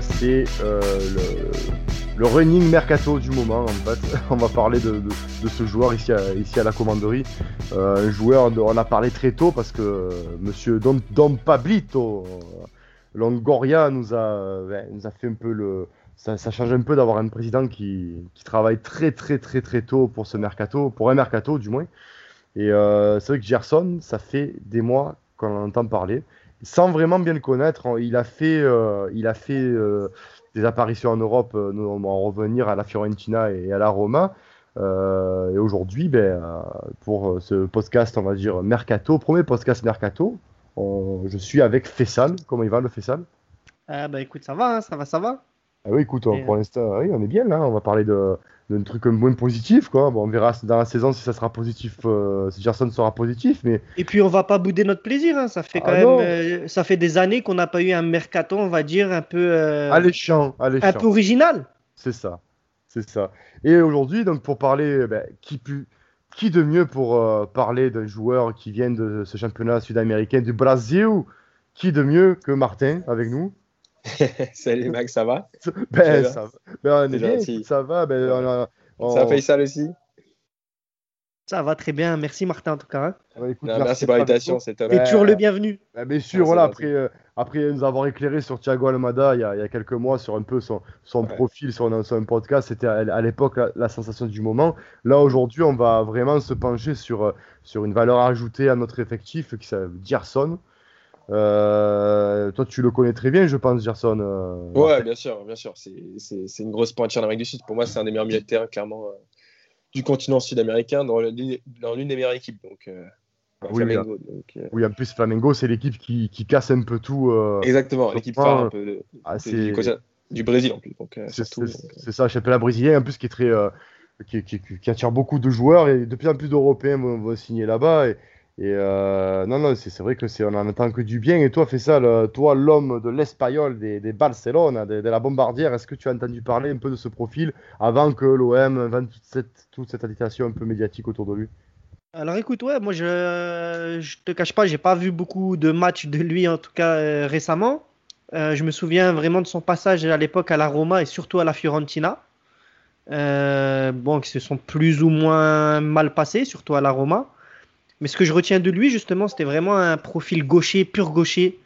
c'est le, le, running mercato du moment. En fait, on va parler de, ce joueur ici à, la commanderie, un joueur on a parlé très tôt parce que Monsieur Don, Pablito Longoria nous a, nous a fait un peu le. Ça, change un peu d'avoir un président qui, travaille très très très très tôt pour ce mercato, pour un mercato du moins. Et euh, c'est vrai que Gerson, ça fait des mois qu'on en entend parler, sans vraiment bien le connaître. Il a fait, euh, il a fait euh, des apparitions en Europe, nous, on va en revenir à la Fiorentina et à la Roma. et aujourd'hui, ben, pour ce podcast, on va dire mercato, premier podcast mercato, je suis avec Fessal. Comment il va le Fessal Ah bah écoute, ça va, hein, ça va, ça va. Ah oui, écoute, pour euh, l'instant, oui, on est bien là. On va parler de d'un truc moins positif, quoi. Bon, on verra dans la saison si ça sera positif, euh, si Gerson sera positif, mais. Et puis on va pas bouder notre plaisir. Hein. Ça fait ah quand même, euh, ça fait des années qu'on n'a pas eu un mercato, on va dire un peu. alléchant, alléchant, Un peu original. C'est ça, c'est ça. Et aujourd'hui, donc pour parler, ben, qui plus qui de mieux pour euh, parler d'un joueur qui vient de ce championnat sud-américain du Brésil? Qui de mieux que Martin avec nous? Salut Max, ça va? Ben, ça, ben, on est bien, ça va. Ben, Ça fait ça aussi? Ça va très bien, merci Martin en tout cas. Hein. merci, pour l'invitation, c'est Et toujours le bienvenu. bien sûr, voilà, après, euh, après nous avoir éclairé sur Thiago Almada il y, a, il y a quelques mois sur un peu son, son profil sur un, sur un, podcast, c'était à, l'époque la, sensation du moment. Là aujourd'hui, on va vraiment se pencher sur, euh, sur une valeur ajoutée à notre effectif qui s'appelle Gerson. Euh, toi, tu le connais très bien, je pense, Gerson. ouais, bien sûr, bien sûr. C'est une grosse pointure en Amérique du Sud. Pour moi, c'est un des meilleurs milieux de terrain, clairement du continent sud-américain dans l'une des meilleures équipes. Donc, euh, oui, Flamengo, donc, euh, oui, en plus, Flamengo, c'est l'équipe qui, qui, casse un peu tout. Euh, Exactement, l'équipe phare un peu ah, du, du, Brésil en plus. C'est ça, championnat brésilien en plus qui est très. Qui, qui, qui, attire beaucoup de joueurs et de plus en plus d'Européens vont, vont signer là-bas. Et, et euh, non, non, c'est vrai que c'est on en attend que du bien. Et toi, fais ça, toi, l'homme de l'Espagnol, des, des Barcelone, de, la Bombardière, est-ce que tu as entendu parler un peu de ce profil avant que l'OM vende toute cette, toute cette agitation un peu médiatique autour de lui? Alors écoute, ouais, moi je, je te cache pas, j'ai pas vu beaucoup de matchs de lui en tout cas euh, récemment. Euh, je me souviens vraiment de son passage à l'époque à la Roma et surtout à la Fiorentina. bon, qui se sont plus ou moins mal passés, surtout à la Roma. Mais ce que je retiens de lui, justement, c'était vraiment un profil gaucher, pur gaucher,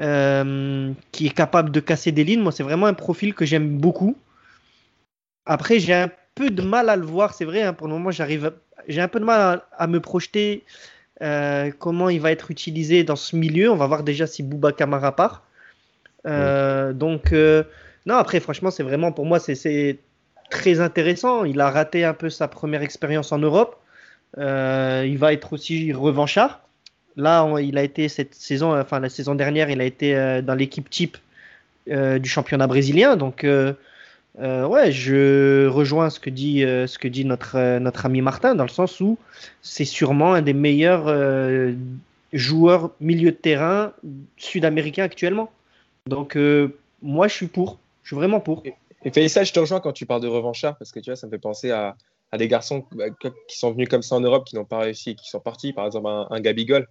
euh, qui est capable de casser des lignes. Moi, c'est vraiment un profil que j'aime beaucoup. Après, j'ai un peu de mal à le voir, c'est vrai. Hein, pour le moment, j'arrive, j'ai un peu de mal à, me projeter euh, comment il va être utilisé dans ce milieu. On va voir déjà si Bouba Kamara part. Euh, donc, non, après, franchement, c'est vraiment pour moi, c'est très intéressant. Il a raté un peu sa première expérience en Europe. Euh, il va être aussi revanchard. Là, il a été cette saison, enfin la saison dernière, il a été euh, dans l'équipe type euh, du championnat brésilien. Donc, ouais, je rejoins ce que dit, ce que dit notre, notre ami Martin, dans le sens où c'est sûrement un des meilleurs joueurs milieu de terrain sud-américain actuellement. Donc, moi, je suis pour. Je suis vraiment pour. Et, et je te rejoins quand tu parles de revanchard, parce que tu vois, ça me fait penser à, à des garçons bah, qui sont venus comme ça en Europe, qui n'ont pas réussi et qui sont partis. Par exemple, un, un Gabigol,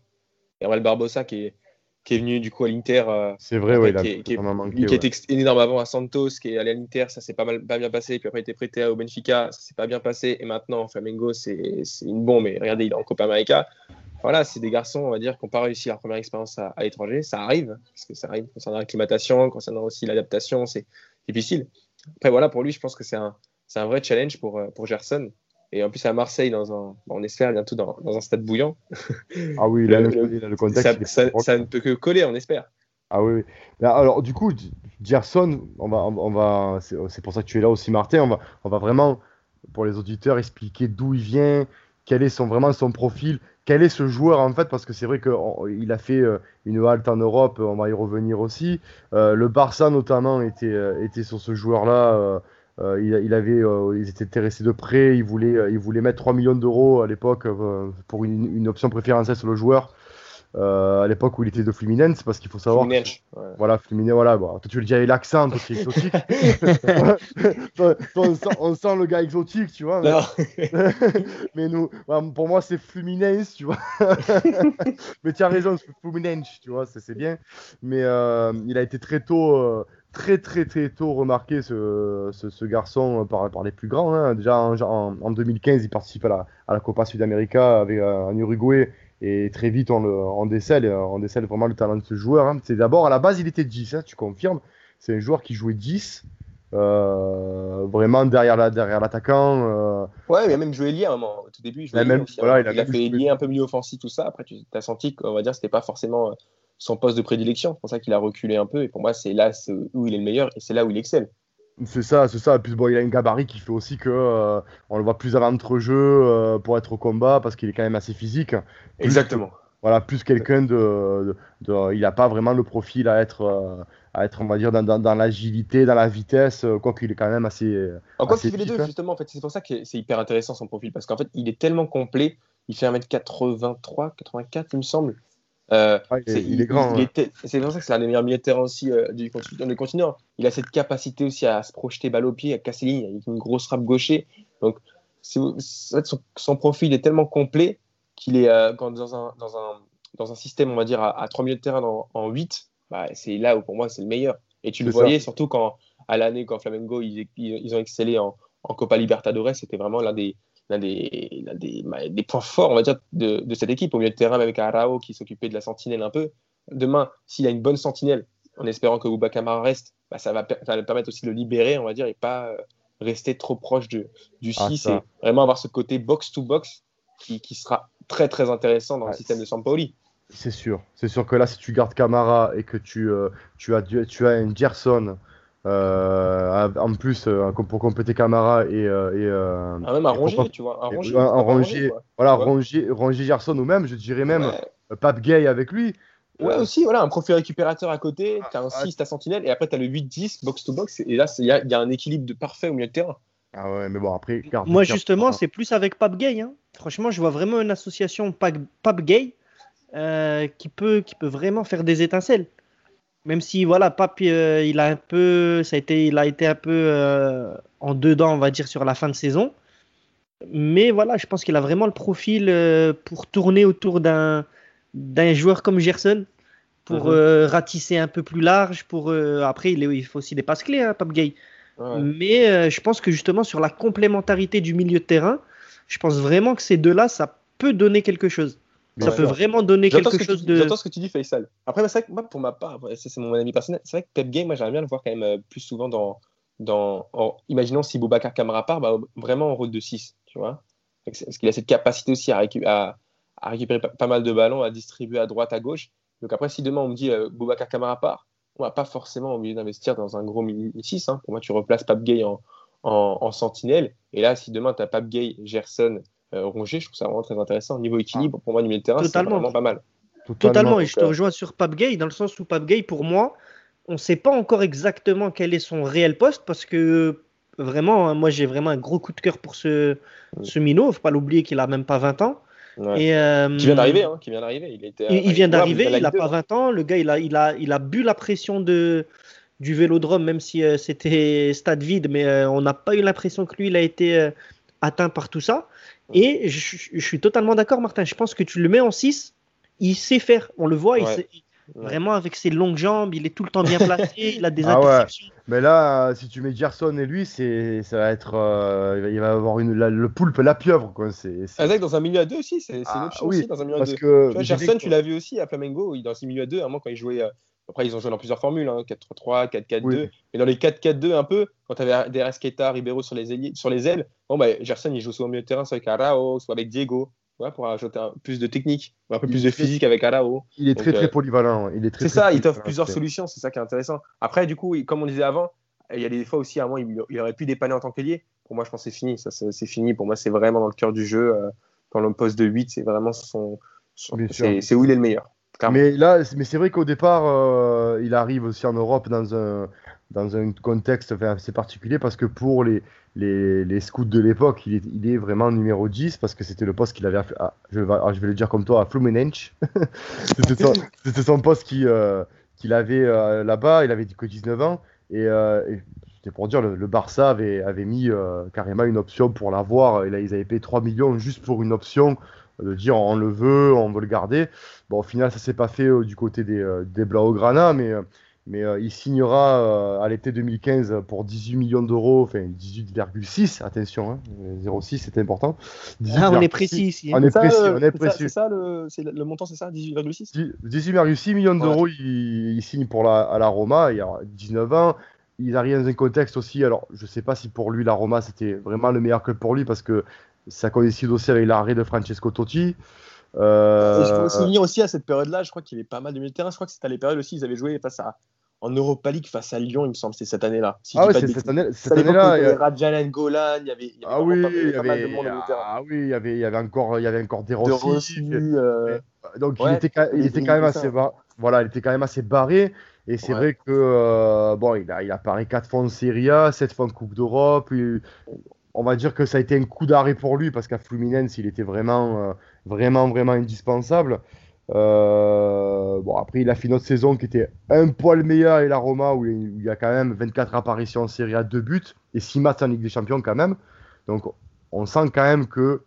Gabriel Barbosa, qui est, qui est venu du coup à l'Inter. Euh, c'est vrai, oui. Qui, qui, qui était énorme avant à Santos, qui est allé à l'Inter, ça s'est pas, mal, pas bien passé. Puis après, il été prêté au Benfica, ça s'est pas bien passé. Et maintenant, Flamengo, c'est une bombe. Mais regardez, il est en Copa América. Voilà, c'est des garçons, on va dire, qui n'ont pas réussi leur première expérience à, l'étranger. Ça arrive, parce que ça arrive concernant l'acclimatation, concernant aussi l'adaptation, c'est difficile. Après, voilà, pour lui, je pense que c'est un, c'est un vrai challenge pour, euh, pour Gerson. Et en plus, à Marseille, dans un, on espère bientôt dans, dans un stade bouillant. Ah oui, là, le, contexte. Ça, ça, ne peut que coller, on espère. Ah oui. Alors, du coup, Gerson, on va, on va, c'est pour ça que tu es là aussi, Martin. On va, on va vraiment, pour les auditeurs, expliquer d'où il vient, quel est son, vraiment son profil, quel est ce joueur en fait, parce que c'est vrai qu'il a fait euh, une halte en Europe, on va y revenir aussi. Euh, le Barça notamment était, était sur ce joueur-là euh, il, avait, euh, ils étaient intéressés de près, ils voulaient, euh, ils voulaient mettre 3 millions d'euros à l'époque pour une, option préférentielle sur le joueur. à l'époque où il était de Fluminense, parce qu'il faut savoir. Fluminense, que, voilà, Fluminense, voilà. Bon, toi, tu le dis avec l'accent, toi, tu es exotique. toi, on, sent, on, sent, le gars exotique, tu vois. Mais, mais nous, pour moi, c'est Fluminense, tu vois. mais tu as raison, c'est Fluminense, tu vois, c'est bien. Mais euh, il a été très tôt. Euh, très très très tôt remarqué ce, ce, garçon par, par, les plus grands. Hein. Déjà en, en, 2015, il participe à la, à la Copa Sudamérica avec, euh, en Uruguay et très vite on, le, on, décèle, on décèle vraiment le talent de ce joueur. Hein. C'est d'abord à la base il était 10, hein, tu confirmes. C'est un joueur qui jouait 10. Euh, vraiment derrière la derrière l'attaquant. Euh... Ouais, il a même joué ailier à un moment. Au tout début, il, même, voilà, il, a, fait ailier un peu milieu offensif, tout ça. Après, tu as senti qu'on va dire c'était pas forcément son poste de prédilection. C'est pour ça qu'il a reculé un peu. Et pour moi, c'est là où il est le meilleur et c'est là où il excelle. C'est ça, c'est ça. Et puis bon, il a un gabarit qui fait aussi que euh, on le voit plus avant entre jeu euh, pour être au combat parce qu'il est quand même assez physique. Exactement. voilà, plus quelqu'un de, de, il n'a pas vraiment le profil à être, euh, à être, on va dire, dans, dans, l'agilité, dans la vitesse, quoi qu'il est quand même assez. En quoi qu'il fait les deux, justement. En fait, c'est pour ça que c'est hyper intéressant son profil parce qu'en fait, il est tellement complet. Il fait 1m83, 84, il me semble. Euh, il, est grand. C'est pour ça que c'est l'un des meilleurs milieux de terrain aussi euh, du continent. Il a cette capacité aussi à se projeter balle au pied, à casser ligne, avec une grosse frappe gaucher. Donc, son, son, profil est tellement complet qu'il est euh, quand dans, un, dans, un, dans, un, système, on va dire, à, 3 milieux de terrain en, 8, bah, c'est là où pour moi c'est le meilleur. Et tu le voyais surtout quand, à l'année, quand Flamengo, ils, ils, ont excellé en, en Copa Libertadores, c'était vraiment l'un des, l'un des, des, des, points forts, on va dire, de, de, cette équipe. Au milieu de terrain, avec Arao qui s'occupait de la sentinelle un peu. Demain, s'il a une bonne sentinelle, en espérant que Bouba Kamara reste, bah, ça, va, ça va permettre aussi de le libérer, on va dire, et pas euh, rester trop proche de, du 6 ah, et vraiment avoir ce côté box-to-box qui, qui, sera très très intéressant dans le système de Sampaoli. C'est sûr, c'est sûr que là, si tu gardes Camara et que tu, euh, tu, as, tu as un Gerson euh, en plus, euh, pour compléter Camara et. Euh, ah, même un Rongier, tu vois. Un Rongier. Un, Rongier, voilà, Rongier, Rongier Gerson ou même, je dirais même Pape Gay avec lui. Ouais, aussi, voilà, un profil récupérateur à côté, tu as un 6, tu sentinelle, et après tu as le 8-10, box-to-box, et là, il y, y, a un équilibre de parfait au milieu de terrain. Ah ouais, mais bon, après. Moi, justement, c'est plus avec Pape Gay. Hein. Franchement, je vois vraiment une association Pape Gay qui, peut, qui peut vraiment faire des étincelles. Même si voilà, Pape, euh, il a un peu, ça a été, il a été un peu euh, en dedans, on va dire, sur la fin de saison. Mais voilà, je pense qu'il a vraiment le profil euh, pour tourner autour d'un d'un joueur comme Gerson, pour mhm. ratisser un peu plus large. Pour après, il, il, faut aussi des passes clés, hein, Pape Gay. Mais je pense que justement sur la complémentarité du milieu de terrain, je pense vraiment que ces deux-là, ça peut donner quelque chose. Ça peut vraiment donner quelque chose de. J'entends ce que tu dis, Faisal. Après, c'est vrai que moi, pour ma part, c'est mon avis personnel, c'est vrai que Pep Game, moi, j'aimerais bien le voir quand même euh, plus souvent dans. dans Imaginons si Boubacar Camara part, bah, vraiment en rôle de 6, tu vois. Parce qu'il a cette capacité aussi à, à, à récupérer pas, mal de ballons, à distribuer à droite, à gauche. Donc après, si demain on me dit euh, Boubacar Camara part, on va pas forcément obligé d'investir dans un gros mini 6. Hein. Pour moi, tu replaces Pape Gay en, en, en, sentinelle. Et là, si demain tu as Pape Gay, Gerson, Rongier, je trouve ça vraiment très intéressant. Au niveau équilibre, pour moi, du milieu de terrain, c'est vraiment pas mal. Totalement, et je te euh, rejoins sur Pape Gay, dans le sens où Pape Gay, pour moi, on ne sait pas encore exactement quel est son réel poste, parce que vraiment, hein, moi j'ai vraiment un gros coup de cœur pour ce, mm. ce minot. Faut pas l'oublier qu'il a même pas 20 ans. Et, euh, qui vient d'arriver, hein, qui vient d'arriver. Il, il, vient d'arriver, il n'a pas 20 ans. Le gars, il a, il a, il a bu la pression de, du vélodrome, même si c'était stade vide, mais on n'a pas eu l'impression que lui, il a été atteint par tout ça. Et je, suis totalement d'accord, Martin. Je pense que tu le mets en 6, il sait faire. On le voit, vraiment avec ses longues jambes, il est tout le temps bien placé, il a des ah interceptions. Mais là, si tu mets Gerson et lui, c'est, ça va être, euh, il va avoir une, le poulpe, la pieuvre, quoi. C'est, Avec dans un milieu à deux aussi, c'est, ah, une option aussi dans un milieu à deux. Que tu vois, Gerson, tu l'as vu aussi à Flamengo, dans ce milieu à deux, à un moment quand il jouait. Après, ils ont joué dans plusieurs formules, hein, 4-3-3, 4-4-2. Mais dans les 4-4-2, un peu, quand tu avais des Rasqueta, Ribeiro sur les, ailes, sur les ailes, bon, bah, Gerson, il joue soit au milieu de terrain, soit avec Arao, soit avec Diego, pour ajouter un, plus de technique, un peu plus de physique avec Arao. Il est très, très euh, polyvalent. Il est très, c'est ça, il t'offre plusieurs solutions, c'est ça qui est intéressant. Après, du coup, comme on disait avant, il y a des fois aussi, à un moment, il, aurait pu dépanner en tant qu'ailier. Pour moi, je pense que c'est fini. Ça, c'est, fini. Pour moi, c'est vraiment dans le cœur du jeu. Euh, dans le poste de 8, c'est vraiment son, c'est où il est le meilleur. Mais là, mais c'est vrai qu'au départ, euh, il arrive aussi en Europe dans un, dans un contexte assez particulier parce que pour les, les, les scouts de l'époque, il est, vraiment numéro 10 parce que c'était le poste qu'il avait, à, je, vais, je, vais, le dire comme toi, à Fluminense. c'était son, son, poste qu'il euh, qu avait euh, là-bas, il avait que 19 ans. Et, euh, et c'était pour dire, le, le, Barça avait, avait mis euh, carrément une option pour l'avoir. Ils avaient payé 3 millions juste pour une option de dire on le veut, on veut le garder. Bon, au final, ça s'est pas fait du côté des, des Blaugrana, mais mais euh, il signera euh, à l'été 2015 pour 18 millions d'euros, enfin 18,6, attention, hein, 0,6 c'est important. Ah, on est précis ici. Hein. On est précis, on est précis. C'est ça, le, le, montant, c'est ça, 18,6 18,6 millions d'euros, ouais. il, il, signe pour la, à la Roma, il y a 19 ans. Il arrive dans un contexte aussi, alors je ne sais pas si pour lui la Roma c'était vraiment le meilleur club pour lui parce que ça coïncide aussi avec l'arrêt de Francesco Totti. Euh... je peux souvenir aussi à cette période-là, je crois qu'il y avait pas mal de milieux de terrain. Je crois que c'était à les périodes aussi, ils avaient joué face à, en Europa League face à Lyon, il me semble, c'est cette année-là. Si ah oui, c'est cette année-là. Cette année-là il y avait Radjanen Golan, il y avait, il y avait ah oui, il y avait, de monde ah oui, il y avait, il y avait encore, il y avait encore des Rossi. De Rossi euh... Donc ouais, il était, il était quand même assez, bas, voilà, il était quand même assez barré. Et c'est ouais. vrai que euh, bon, il a, il apparaît quatre fois en Serie A, sept fois en Coupe d'Europe. On va dire que ça a été un coup d'arrêt pour lui parce qu'à Fluminense, il était vraiment, euh, vraiment, vraiment indispensable. Euh, bon, après, il a fait une autre saison qui était un poil meilleure et la Roma, où il y a quand même 24 apparitions en Serie A, 2 buts et 6 matchs en Ligue des Champions quand même. Donc, on sent quand même qu'il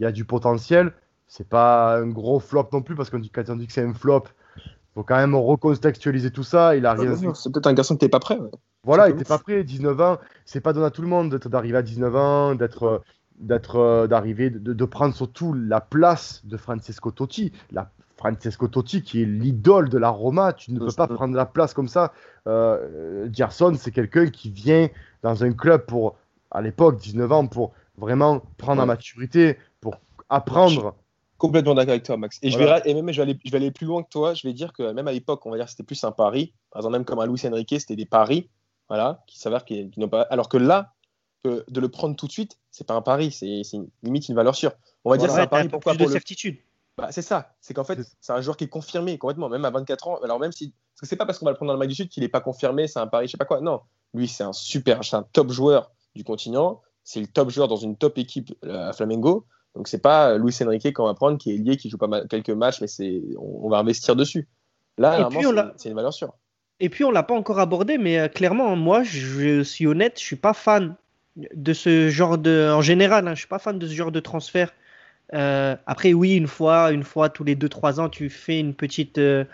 y a du potentiel. C'est pas un gros flop non plus, parce qu'on dit, quand on dit que c'est un flop, il faut quand même recontextualiser tout tout Il a rien. C'est peut-être un garçon qui n'était pas prêt. Ouais. Voilà, il n'était pas prêt. 19 ans, c'est pas donné à tout le monde d'arriver à 19 ans, d'être d'être d'arriver de, de, prendre surtout la place de Francesco Totti. La Francesco Totti qui est l'idole de la Roma. Tu ne peux pas prendre la place comme ça. Euh, Gerson c'est quelqu'un qui vient dans un club pour à l'époque 19 ans pour vraiment prendre ouais. la maturité pour apprendre. Complètement d'accord avec toi Max. Et, voilà. je vais, et même je vais, aller, je vais aller plus loin que toi. Je vais dire que même à l'époque on va dire c'était plus un pari. Par exemple même comme à Luis Enrique c'était des paris voilà qui s'avèrent qu'ils n'ont pas alors que là que de le prendre tout de suite, c'est pas un pari, c'est limite une valeur sûre. On va voilà, dire c'est un pari pourquoi plus pour de le... certitude. Bah, c'est ça, c'est qu'en fait, c'est un joueur qui est confirmé complètement, même à 24 ans. Alors même si, parce que c'est pas parce qu'on va le prendre dans le match du Sud qu'il est pas confirmé, c'est un pari, je sais pas quoi. Non, lui c'est un super, c'est un top joueur du continent, c'est le top joueur dans une top équipe euh, à Flamengo. Donc c'est pas Luis Enrique qu'on va prendre qui est lié, qui joue pas mal, quelques matchs, mais c'est, on, on, va investir dessus. Là, c'est une valeur sûre. Et puis on l'a pas encore abordé, mais euh, clairement, moi, je suis honnête, je suis pas fan de ce genre de. En général, hein, je suis pas fan de ce genre de transfert. Euh, après, oui, une fois, une fois tous les 2-3 ans, tu fais une petite, euh,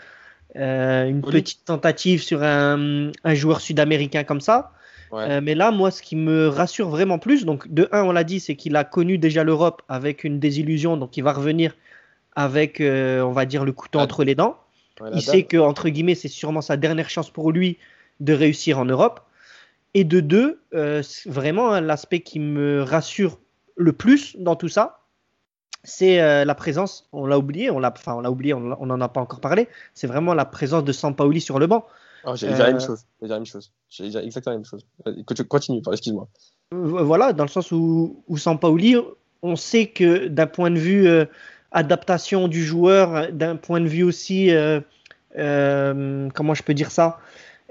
une oui. petite tentative sur un, un joueur sud-américain comme ça. Ouais. Euh, mais là, moi, ce qui me rassure vraiment plus, donc de un, on l'a dit, c'est qu'il a connu déjà l'Europe avec une désillusion, donc il va revenir avec, euh, on va dire, le couteau ah. entre les dents. Ouais, il sait que entre guillemets, c'est sûrement sa dernière chance pour lui de réussir en Europe. Et de deux, euh, vraiment hein, l'aspect qui me rassure le plus dans tout ça, c'est euh, la présence, on l'a oublié, on l'a, enfin on l'a oublié, on n'en a pas encore parlé, c'est vraiment la présence de Sampaoli sur le banc. Oh, j'ai euh, la même chose, j'ai la même chose, j'ai exactement la même chose. Continue, excuse-moi. Voilà, dans le sens où, où Sampaoli, on sait que d'un point de vue euh, adaptation du joueur, d'un point de vue aussi, comment je peux dire ça,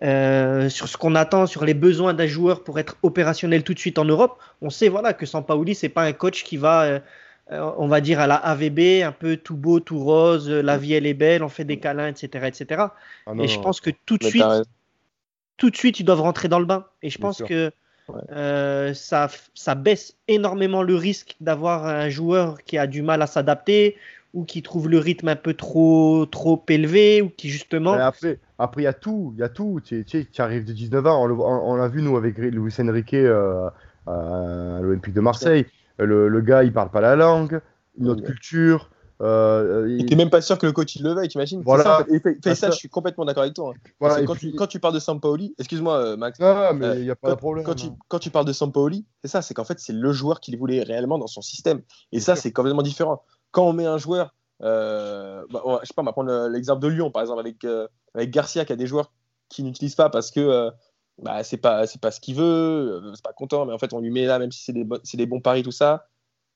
euh, sur ce qu'on attend, sur les besoins d'un joueur pour être opérationnel tout de suite en Europe, on sait voilà que Sampaoli c'est pas un coach qui va, euh, on va dire à la AVB, un peu tout beau, tout rose, la vie elle est belle, on fait des câlins, etc., etc. Ah non, et je pense que tout de suite, tout de suite ils doivent rentrer dans le bain. Et je pense que ouais. euh, ça, ça baisse énormément le risque d'avoir un joueur qui a du mal à s'adapter ou qui trouve le rythme un peu trop, trop élevé, ou qui justement. Après, après, il y a tout, il y a tout. Tu, tu, tu arrives de 19 ans, on, l'a vu nous avec Luis Enrique euh, à l'Olympique de Marseille. Le, le, gars, il parle pas la langue, une autre culture. Euh, il n'était même pas sûr que le coach il le veuille, t'imagines? Voilà. ça, et fait, fait ça, je suis complètement d'accord avec toi. Hein. Voilà, quand, puis... tu, quand, tu, parles de Sampaoli, excuse-moi euh, Max. Non, mais il n'y a pas quand, de problème. Quand tu, quand tu parles de Sampaoli, c'est ça, c'est qu'en fait c'est le joueur qu'il voulait réellement dans son système. Et ça, c'est complètement différent. Quand on met un joueur euh, bah, on, je sais pas, on va prendre l'exemple de Lyon, par exemple, avec, euh, avec Garcia, qui a des joueurs qui n'utilisent pas parce que euh, bah, c'est pas, pas ce qu'il veut, euh, c'est pas content, mais en fait, on lui met là, même si c'est des, c'est des bons paris, tout ça.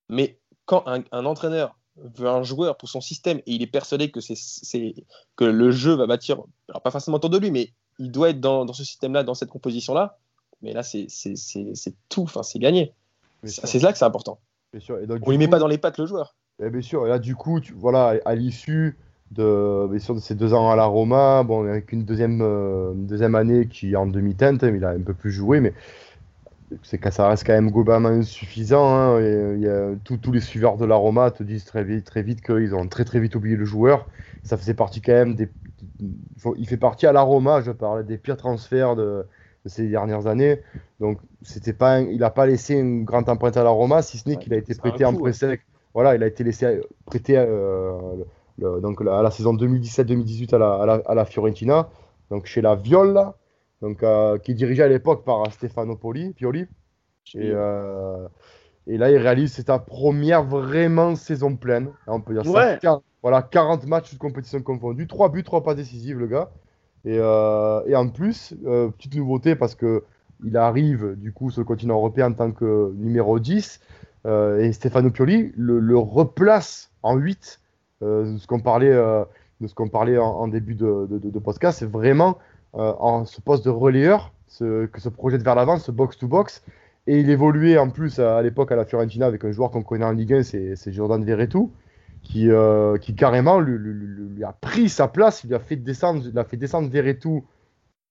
Mais quand un, un, entraîneur veut un joueur pour son système et il est persuadé que, c'est, que le jeu va bâtir, alors pas forcément autour de lui, mais il doit être dans, dans ce système-là, dans cette composition-là. Mais là, c'est tout, enfin, c'est gagné. C'est là que c'est important. Sûr. Et donc, On ne met pas dans les pattes le joueur. Et bien sûr, et là, du coup, tu, voilà, à l'issue de, bien sûr, de ces deux ans à la Roma, bon, avec une deuxième, euh, deuxième année qui est en demi-teinte, il a un peu plus joué, mais c'est que ça reste quand même globalement insuffisant. Hein, et, y a, tous les suiveurs de la Roma te disent très vite, très vite qu'ils ont très très vite oublié le joueur. Ça faisait partie quand même des. Il fait partie à la Roma, je parlais des pires transferts de, ces dernières années. Donc c'était pas, il n'a pas laissé une grande empreinte à la Roma, si ce n'est qu'il a été prêté en pré-sec. Voilà, il a été laissé prêté euh, donc à la saison 2017-2018 à la, à, la, à la, Fiorentina, donc chez la Viola donc, euh, qui est dirigé à l'époque par Stefano Poli, Pioli. Et, euh, et, là, il réalise sa première vraiment saison pleine. On peut dire ça. voilà, 40 matchs de compétition confondus, 3 buts, 3 pas décisifs, le gars. Et, euh, et en plus, petite nouveauté parce que il arrive du coup sur le continent européen en tant que numéro 10. et Stefano Pioli le, replace en 8. ce qu'on parlait, de ce qu'on parlait en, début de, de, de podcast, c'est vraiment euh, en ce poste de relayeur, ce, que se projette vers l'avant, ce box-to-box. Et il évoluait en plus à, l'époque à la Fiorentina avec un joueur qu'on connaît en Ligue 1, c'est Jordan Verretou, qui, euh, qui carrément lui, a pris sa place, il lui a fait descendre, il a fait descendre Verretou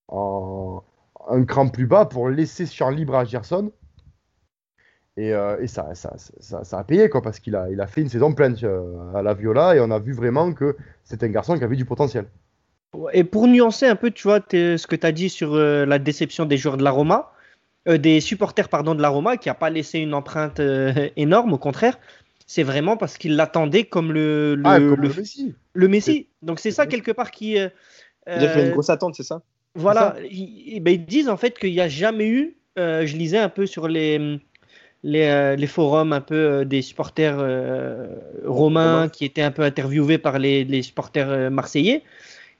un cran plus bas pour laisser champ libre à Gerson. Et, euh, et ça, ça, ça, ça, a payé, quoi, parce qu'il a, il a fait une saison pleine à la Viola et on a vu vraiment que c'est un garçon qui avait du potentiel. Et pour nuancer un peu, tu vois, ce que tu as dit sur euh, la déception des joueurs de la Roma, euh, des supporters pardon, de la Roma, qui n'a pas laissé une empreinte euh, énorme, au contraire, c'est vraiment parce qu'ils l'attendaient comme le, le, ah, le, Messi. Le Messi. Donc c'est ça quelque part qui. il a fait une grosse attente, c'est ça? Voilà. Ils, ben, ils, disent en fait qu'il n'y a jamais eu. je lisais un peu sur les. Les, les, forums un peu des supporters romains qui étaient un peu interviewés par les, les supporters marseillais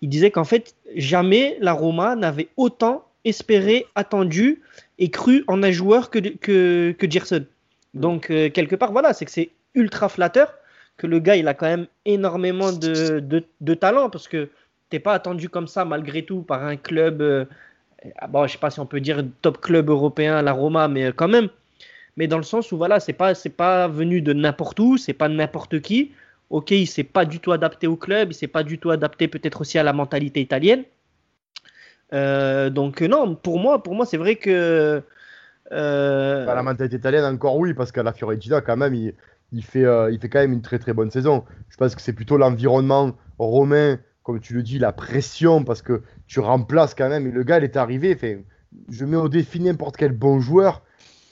il disait qu'en fait, jamais la Roma n'avait autant espéré, attendu et cru en un joueur que, que, que Gerson. Donc, euh, quelque part, voilà, c'est que c'est ultra flatteur que le gars, il a quand même énormément de, de, talent parce que t'es pas attendu comme ça, malgré tout, par un club, euh, ah bon, je sais pas si on peut dire top club européen, la Roma, mais quand même. Mais dans le sens où, voilà, c'est pas, c'est pas venu de n'importe où, c'est pas n'importe qui ok, il s'est pas du tout adapté au club, il s'est pas du tout adapté peut-être aussi à la mentalité italienne. Euh, donc non, pour moi, pour moi, c'est vrai que euh... Bah, la mentalité italienne encore oui, parce qu'à la Fiorentina quand même, il, fait, euh, il fait quand même une très très bonne saison. Je pense que c'est plutôt l'environnement romain, comme tu le dis, la pression, parce que tu remplaces quand même. Et le gars, il est arrivé. Je mets au défi n'importe quel bon joueur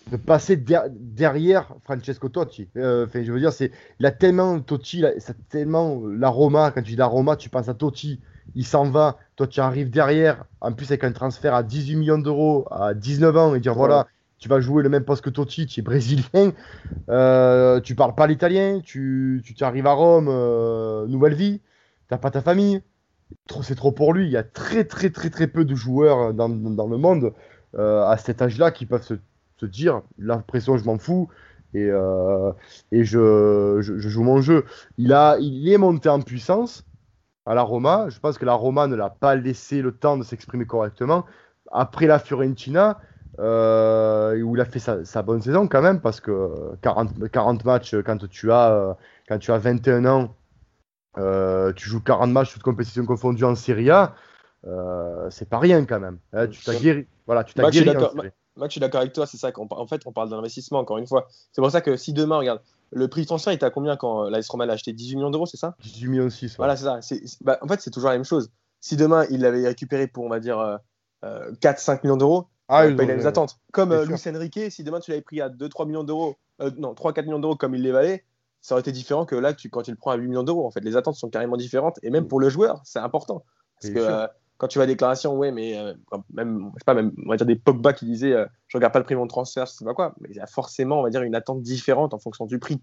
de passer derrière Francesco Totti. Euh, je veux dire, c'est il a tellement Totti, c'est tellement la Roma. Quand tu dis la Roma, tu penses à Totti. Il s'en va, toi tu arrives derrière, en plus avec un transfert à 18 millions d'euros à 19 ans et dire voilà, tu vas jouer le même poste que Totti, tu es brésilien, euh, tu parles pas l'italien, tu, tu arrives à Rome, euh, nouvelle vie, t'as pas ta famille, c'est trop pour lui. Il y a très très très très peu de joueurs dans, dans le monde euh, à cet âge-là qui peuvent se dire la pression, je m'en fous et, euh, et je, je, joue mon jeu. Il, a, il est monté en puissance à la Roma. Je pense que la Roma ne l'a pas laissé le temps de s'exprimer correctement. Après la Fiorentina, euh, où il a fait sa, bonne saison quand même, parce que 40, 40 matchs quand tu as, quand tu as 21 ans, euh, tu joues 40 matchs toutes compétitions confondues en Serie A, c'est pas rien quand même. Hein, tu t'as guéri. Voilà, tu t'as guéri. Moi, je suis d'accord avec toi, c'est ça. En fait, on parle d'investissement, encore une fois. C'est pour ça que si demain, regarde, le prix de transfert, il était à combien quand l'AS Roma l'a acheté? 18 millions d'euros, c'est ça? 18 millions aussi. Voilà, c'est ça. Bah, en fait, c'est toujours la même chose. Si demain, il l'avait récupéré pour, on va dire, 4-5 euh, millions d'euros, ah, il, les attentes. Comme euh, Luis Enrique, si demain tu l'avais pris à 2-3 millions d'euros, euh, non, 3-4 millions d'euros comme il les valait, ça aurait été différent que là, tu, quand tu le prends à 8 millions d'euros. En fait, les attentes sont carrément différentes. Et même pour le joueur, c'est important. Parce que quand tu vois des déclarations, ouais, mais euh, même, je sais pas, même, on va dire des Pogba qui disaient euh, je regarde pas le prix de mon transfert, je sais pas quoi, mais il y a forcément, on va dire, une attente différente en fonction du prix.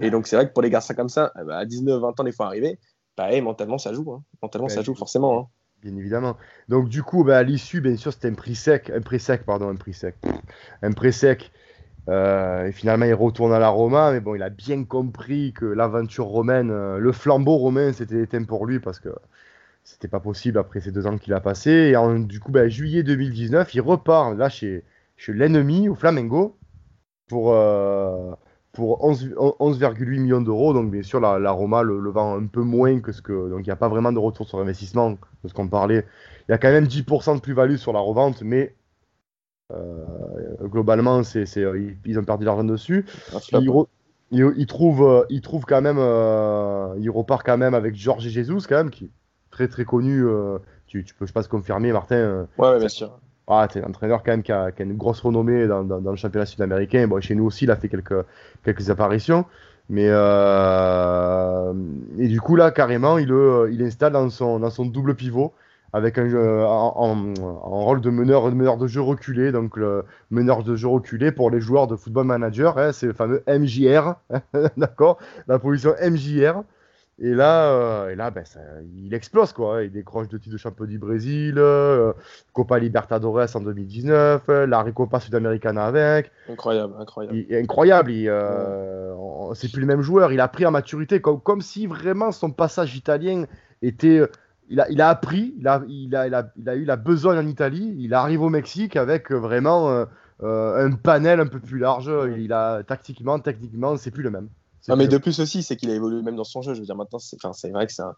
Et donc, c'est vrai que pour les garçons comme ça, eh ben, à 19, 20 ans, des fois arriver, bah, mentalement, ça joue. Hein. Mentalement, ça joue forcément. Hein. Bien évidemment. Donc, du coup, bah, à l'issue, bien sûr, c'était un prix sec, un prix sec, pardon, un prix sec. Un prix sec. Euh, et finalement, il retourne à la Roma, mais bon, il a bien compris que l'aventure romaine, le flambeau romain, c'était éteint pour lui parce que c'était pas possible après ces deux ans qu'il a passé. Et en, du coup, ben, juillet 2019, il repart là chez, chez l'ennemi, au Flamengo, pour, euh, pour 11,8 millions d'euros. Donc, bien sûr, la, Roma le, vend un peu moins que ce que. Donc, il n'y a pas vraiment de retour sur investissement de ce qu'on parlait. Il y a quand même 10% de plus-value sur la revente, mais euh, globalement, c'est, ils, ont perdu l'argent dessus. Il, il, trouve, il trouve quand même. il repart quand même avec Georges Jesus, quand même, qui très très connu. Euh, tu, tu, peux, je pense, confirmer, Martin. Euh, ouais, bien sûr. Ah, es un entraîneur quand même qui a, qui a une grosse renommée dans, dans, le championnat sud-américain. Bon, chez nous aussi, il a fait quelques, quelques apparitions. Mais euh, et du coup là, carrément, il, il installe dans son, dans son double pivot avec un en, en, rôle de meneur, de meneur de jeu reculé. Donc le meneur de jeu reculé pour les joueurs de football manager, hein, c'est le fameux MJR, d'accord, la position MJR. Et là, euh, et là ben, ça, il explose, quoi. Il décroche deux titres de champion du Brésil, euh, Copa Libertadores en 2019, euh, la Recopa Sudamericana avec. Incroyable, incroyable. Il, incroyable. Il, c'est plus le même joueur. Il a pris en maturité, comme, comme si vraiment son passage italien était. Il a, il a appris, il a, il, a, il, a, il a eu la besogne en Italie. Il arrive au Mexique avec vraiment un panel un peu plus large. Il a tactiquement, techniquement, c'est plus le même. Non, mais de plus aussi, c'est qu'il a évolué même dans son jeu. Je veux dire, maintenant, c'est vrai que c'est un,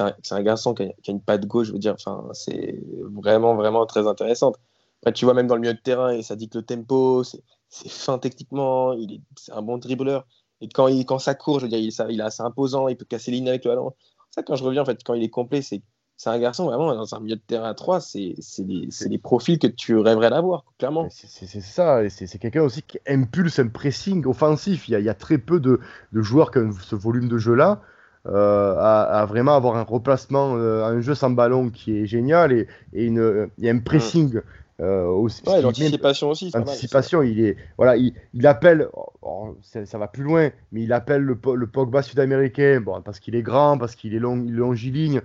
un, un, garçon qui a, qui a, une patte gauche. Je veux dire, c'est vraiment, vraiment très intéressante. Après, tu vois, même dans le milieu de terrain, et ça dit que le tempo, c'est fin techniquement, il est, c'est un bon dribbleur. Et quand, il, quand ça court, je veux dire, il, ça, il est assez imposant, il peut casser les lignes avec le ballon. Ça, quand je reviens, en fait, quand il est complet, c'est c'est un garçon vraiment dans un milieu de terrain à 3, c'est des, des, profils que tu rêverais d'avoir, clairement. C'est ça, c'est quelqu'un aussi qui impulse un pressing offensif. Il y a, il y a très peu de, de, joueurs qui ont ce volume de jeu-là. Euh, à, vraiment avoir un replacement, euh, un jeu sans ballon qui est génial et, et une, il y a un pressing. Euh, aussi, ouais, l'anticipation aussi. L'anticipation, il est, voilà, il, il appelle, oh, ça, va plus loin, mais il appelle le, le Pogba sud-américain, bon, parce qu'il est grand, parce qu'il est long, longiligne,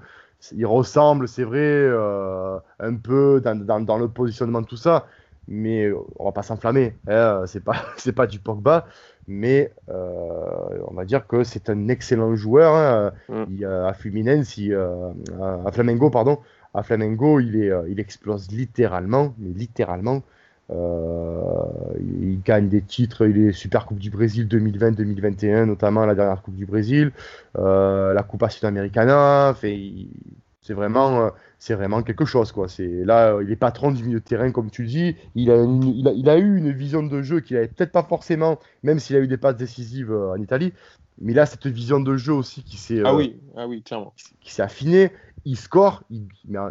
il ressemble, c'est vrai, euh, un peu dans, dans, le positionnement, tout ça, mais on va pas s'enflammer. Hein, c'est pas c'est pas du Pogba, mais euh, on va dire que c'est un excellent joueur. Hein. Mm. Il, à Fluminense, euh, à Flamengo, pardon, à Flamengo, il est il explose littéralement, mais littéralement. Il gagne des titres, il est Super Coupe du Brésil 2020-2021, notamment la dernière Coupe du Brésil, la Coupe Sudamericana. C'est vraiment, euh, c'est vraiment quelque chose. Quoi. C'est, là, il est patron du milieu de terrain, comme tu dis. Il a, il a, eu une vision de jeu qu'il n'avait peut-être pas forcément, même s'il a eu des passes décisives euh, en Italie. Mais là, cette vision de jeu aussi qui s'est, ah oui, ah oui, clairement. qui s'est affinée. Il score,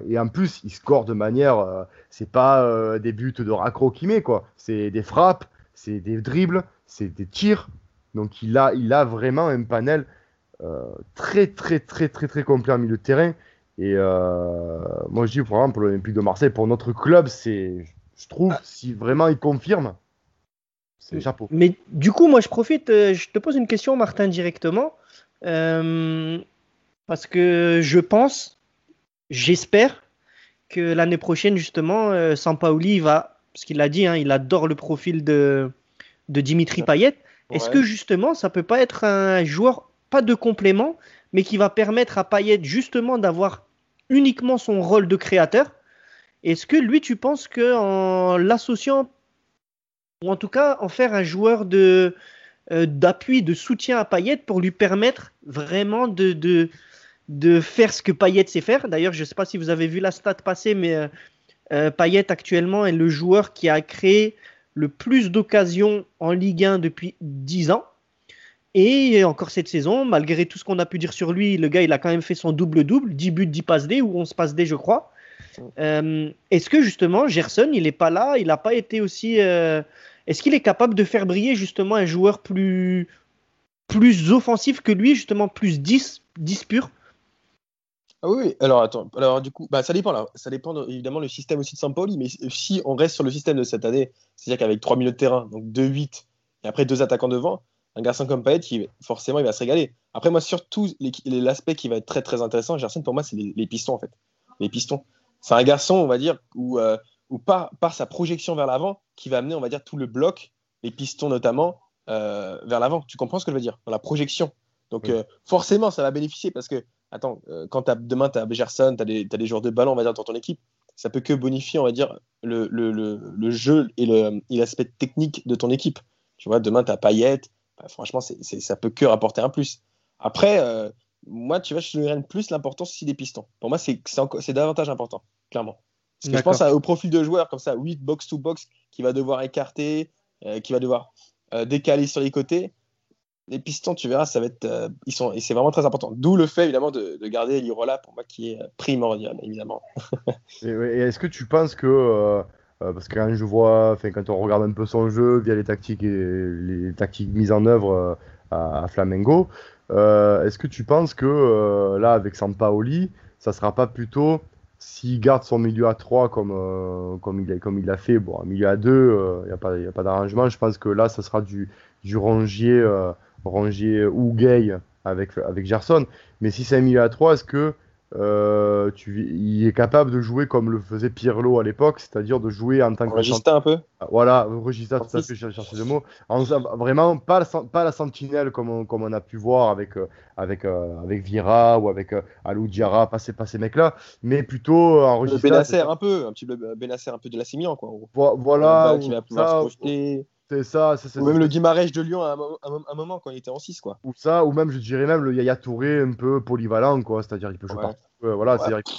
et en plus, il score de manière. c'est pas des buts de raccro qu'il met, quoi. C'est des frappes, c'est des dribbles, c'est des tirs. Donc il a, il a vraiment un panel très, très, très, très, très complet en milieu de terrain. Et euh, moi, je dis, par exemple, pour l'Olympique de Marseille, pour notre club, c'est, je trouve, si vraiment il confirme, c'est chapeau. Mais du coup, moi, je profite, euh, je te pose une question, Martin, directement. Euh, parce que je pense, j'espère que l'année prochaine, justement, euh, Sampaoli va, parce qu'il l'a dit, hein, il adore le profil de, de Dimitri Payet. Est-ce que justement, ça peut pas être un joueur, pas de complément, mais qui va permettre à Payet justement d'avoir uniquement son rôle de créateur? Est-ce que lui, tu penses que en l'associant, ou en tout cas en faire un joueur de euh, d'appui, de soutien à Payet pour lui permettre vraiment de, de, de faire ce que Payet sait faire. D'ailleurs, je ne sais pas si vous avez vu la stat passer, mais euh, euh, Payet actuellement est le joueur qui a créé le plus d'occasions en Ligue 1 depuis 10 ans. Et encore cette saison, malgré tout ce qu'on a pu dire sur lui, le gars, il a quand même fait son double-double, 10 buts, 10 passes D, ou 11 passes D, je crois. Euh, est-ce que justement, Gerson, il n'est pas là, il n'a pas été aussi. Euh, est-ce qu'il est capable de faire briller justement un joueur plus, plus offensif que lui, justement plus 10, 10 pur? Ah oui, alors attends, alors du coup, bah, ça dépend là. Ça dépend évidemment le système aussi de Sampoli, mais si on reste sur le système de cette année, c'est-à-dire qu'avec 3 milieux de terrain, donc 2-8 et après deux attaquants devant, un garçon comme Payet, qui, forcément, il va se régaler. Après, moi, surtout, l'aspect qui va être très, très intéressant, Gerson, pour moi, c'est les, pistons, en fait. Les pistons. C'est un garçon, on va dire, où, euh, par, par, sa projection vers l'avant, qui va amener, on va dire, tout le bloc, les pistons notamment, euh, vers l'avant. Tu comprends ce que je veux dire? Dans la projection. Donc, euh, forcément, ça va bénéficier parce que attends, euh, quand as, demain tu as Gerson, tu as, as, des joueurs de ballon, on va dire, dans ton équipe, ça peut que bonifier, on va dire, le, le, le, jeu et l'aspect technique de ton équipe. Tu vois, demain, tu as Payet, bah, franchement, c'est ça peut que rapporter un plus. Après, euh, moi, tu vois, je donnerais plus l'importance aussi des pistons. Pour moi, c'est davantage important, clairement. Parce que je pense au profil de joueur comme ça, 8 box-to-box, qui va devoir écarter, euh, qui va devoir euh, décaler sur les côtés. Les pistons, tu verras, ça va être, euh, ils sont, et c'est vraiment très important. D'où le fait évidemment de, garder Lirola pour moi qui est primordial, évidemment. et, est-ce que tu penses que parce que quand je vois, quand on regarde un peu son jeu via les tactiques et les tactiques mises en œuvre à, Flamengo, est-ce que tu penses que là avec Sampaoli, ça sera pas plutôt s'il garde son milieu à 3 comme, euh, comme, il, a, comme il l'a fait, bon, un milieu à 2, il euh, n'y a pas, pas d'arrangement. Je pense que là, ça sera du, du Rongier, euh, Rongier ou Gay avec, avec Gerson. Mais si c'est un milieu à 3, est-ce que euh, tu, il est capable de jouer comme le faisait Pirlo à l'époque, c'est-à-dire de jouer en tant que. Regista un peu ah, Voilà, Regista, tout à fait, je cherchais le mot. vraiment, pas la, pas la sentinelle comme on, comme on a pu voir avec, euh, avec, euh, avec Vira ou avec Alou Diarra, pas ces, pas ces mecs-là, mais plutôt en Regista. Benacer un peu, un petit Benacer un peu de la Simian, quoi. Voilà, qui va pouvoir se projeter. C'est ça, c'est Ou même le Guimarães de Lyon à un, moment quand il était en 6 quoi. Ou ça, ou même je dirais même le Yaya Touré un peu polyvalent quoi, c'est-à-dire il peut jouer partout. voilà,